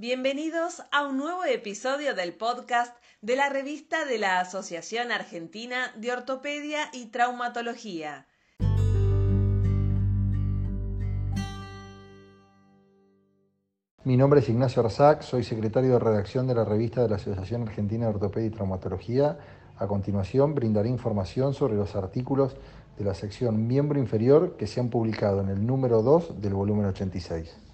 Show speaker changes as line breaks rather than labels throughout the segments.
Bienvenidos a un nuevo episodio del podcast de la revista de la Asociación Argentina de Ortopedia y Traumatología.
Mi nombre es Ignacio Arzac, soy secretario de redacción de la revista de la Asociación Argentina de Ortopedia y Traumatología. A continuación brindaré información sobre los artículos de la sección miembro inferior que se han publicado en el número 2 del volumen 86.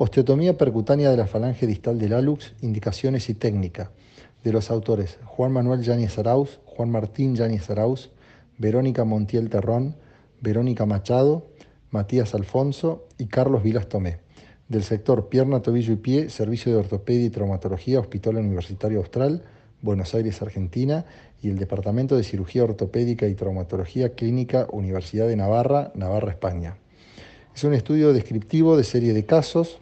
Osteotomía percutánea de la falange distal del alux, indicaciones y técnica, de los autores Juan Manuel Yáñez Arauz, Juan Martín Yáñez Arauz, Verónica Montiel Terrón, Verónica Machado, Matías Alfonso y Carlos Vilas Tomé, del sector pierna, tobillo y pie, Servicio de Ortopedia y Traumatología, Hospital Universitario Austral, Buenos Aires, Argentina, y el Departamento de Cirugía Ortopédica y Traumatología Clínica, Universidad de Navarra, Navarra, España. Es un estudio descriptivo de serie de casos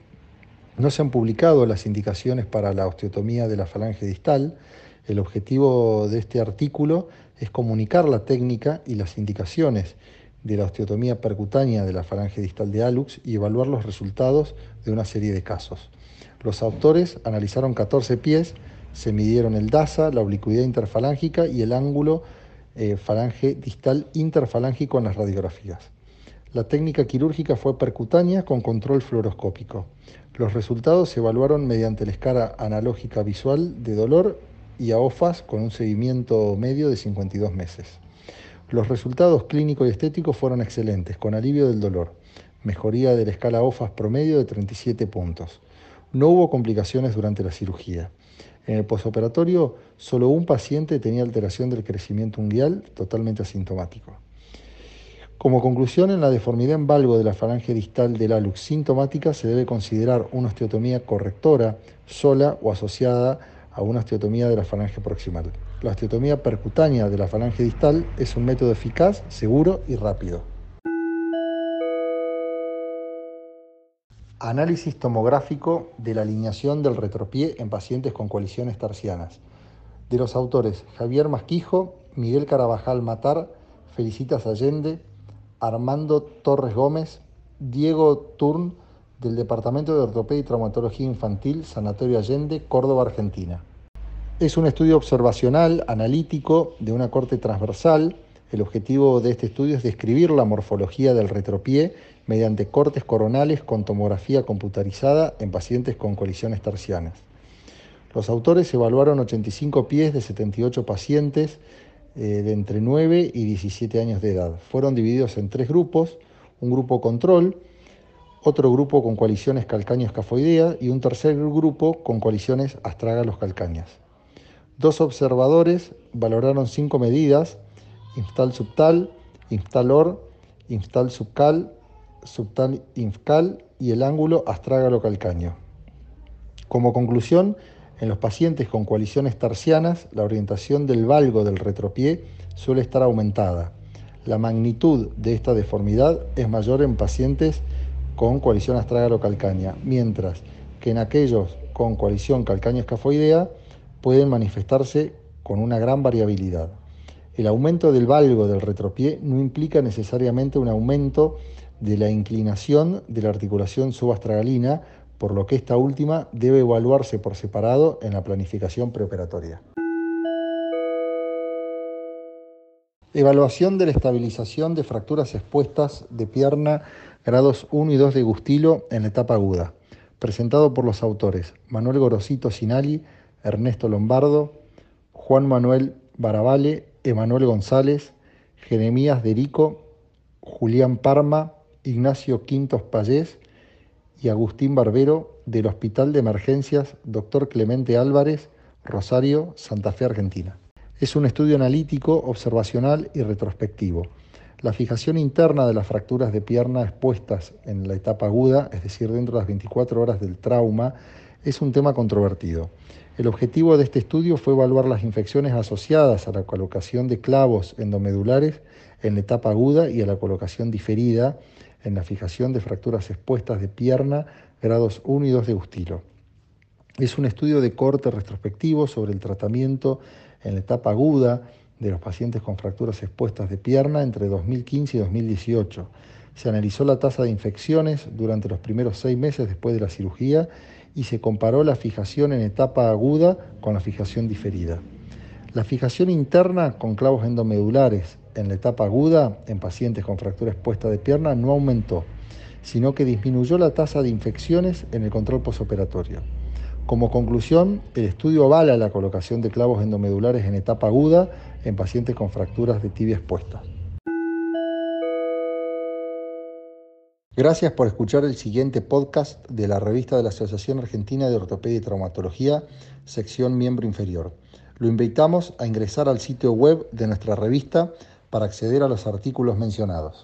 no se han publicado las indicaciones para la osteotomía de la falange distal. El objetivo de este artículo es comunicar la técnica y las indicaciones de la osteotomía percutánea de la falange distal de alux y evaluar los resultados de una serie de casos. Los autores analizaron 14 pies, se midieron el DASA, la oblicuidad interfalángica y el ángulo eh, falange distal interfalángico en las radiografías. La técnica quirúrgica fue percutánea con control fluoroscópico. Los resultados se evaluaron mediante la escala analógica visual de dolor y a OFAS con un seguimiento medio de 52 meses. Los resultados clínicos y estéticos fueron excelentes, con alivio del dolor, mejoría de la escala OFAS promedio de 37 puntos. No hubo complicaciones durante la cirugía. En el posoperatorio, solo un paciente tenía alteración del crecimiento unguial totalmente asintomático. Como conclusión, en la deformidad en valgo de la falange distal del alux sintomática se debe considerar una osteotomía correctora, sola o asociada a una osteotomía de la falange proximal. La osteotomía percutánea de la falange distal es un método eficaz, seguro y rápido. Análisis tomográfico de la alineación del retropié en pacientes con coaliciones tarsianas. De los autores Javier Masquijo, Miguel Carabajal Matar, Felicitas Allende, Armando Torres Gómez, Diego Turn, del Departamento de Ortopedia y Traumatología Infantil, Sanatorio Allende, Córdoba, Argentina. Es un estudio observacional, analítico, de una corte transversal. El objetivo de este estudio es describir la morfología del retropié mediante cortes coronales con tomografía computarizada en pacientes con colisiones tarsianas. Los autores evaluaron 85 pies de 78 pacientes eh, de entre 9 y 17 años de edad. Fueron divididos en tres grupos, un grupo control, otro grupo con coaliciones calcáneo-escafoidea y un tercer grupo con coaliciones astrágalos-calcáneas. Dos observadores valoraron cinco medidas, instal subtal, instal or, instal subcal, subtal infcal y el ángulo astrágalo-calcáneo. Como conclusión, en los pacientes con coaliciones tarsianas, la orientación del valgo del retropié suele estar aumentada. La magnitud de esta deformidad es mayor en pacientes con coalición astrágalo-calcánea, mientras que en aquellos con coalición calcáneo-escafoidea pueden manifestarse con una gran variabilidad. El aumento del valgo del retropié no implica necesariamente un aumento de la inclinación de la articulación subastragalina, por lo que esta última debe evaluarse por separado en la planificación preoperatoria. Evaluación de la estabilización de fracturas expuestas de pierna grados 1 y 2 de Gustilo en etapa aguda, presentado por los autores Manuel Gorosito Sinali, Ernesto Lombardo, Juan Manuel Barabale, Emanuel González, Jeremías Derico, Julián Parma, Ignacio Quintos Payés y Agustín Barbero del Hospital de Emergencias Dr. Clemente Álvarez, Rosario, Santa Fe, Argentina. Es un estudio analítico, observacional y retrospectivo. La fijación interna de las fracturas de pierna expuestas en la etapa aguda, es decir, dentro de las 24 horas del trauma, es un tema controvertido. El objetivo de este estudio fue evaluar las infecciones asociadas a la colocación de clavos endomedulares en la etapa aguda y a la colocación diferida en la fijación de fracturas expuestas de pierna grados 1 y 2 de Gustilo. Es un estudio de corte retrospectivo sobre el tratamiento en la etapa aguda de los pacientes con fracturas expuestas de pierna entre 2015 y 2018. Se analizó la tasa de infecciones durante los primeros seis meses después de la cirugía y se comparó la fijación en etapa aguda con la fijación diferida. La fijación interna con clavos endomedulares en la etapa aguda en pacientes con fractura expuesta de pierna no aumentó, sino que disminuyó la tasa de infecciones en el control posoperatorio. Como conclusión, el estudio avala la colocación de clavos endomedulares en etapa aguda en pacientes con fracturas de tibia expuesta. Gracias por escuchar el siguiente podcast de la revista de la Asociación Argentina de Ortopedia y Traumatología, sección miembro inferior. Lo invitamos a ingresar al sitio web de nuestra revista para acceder a los artículos mencionados.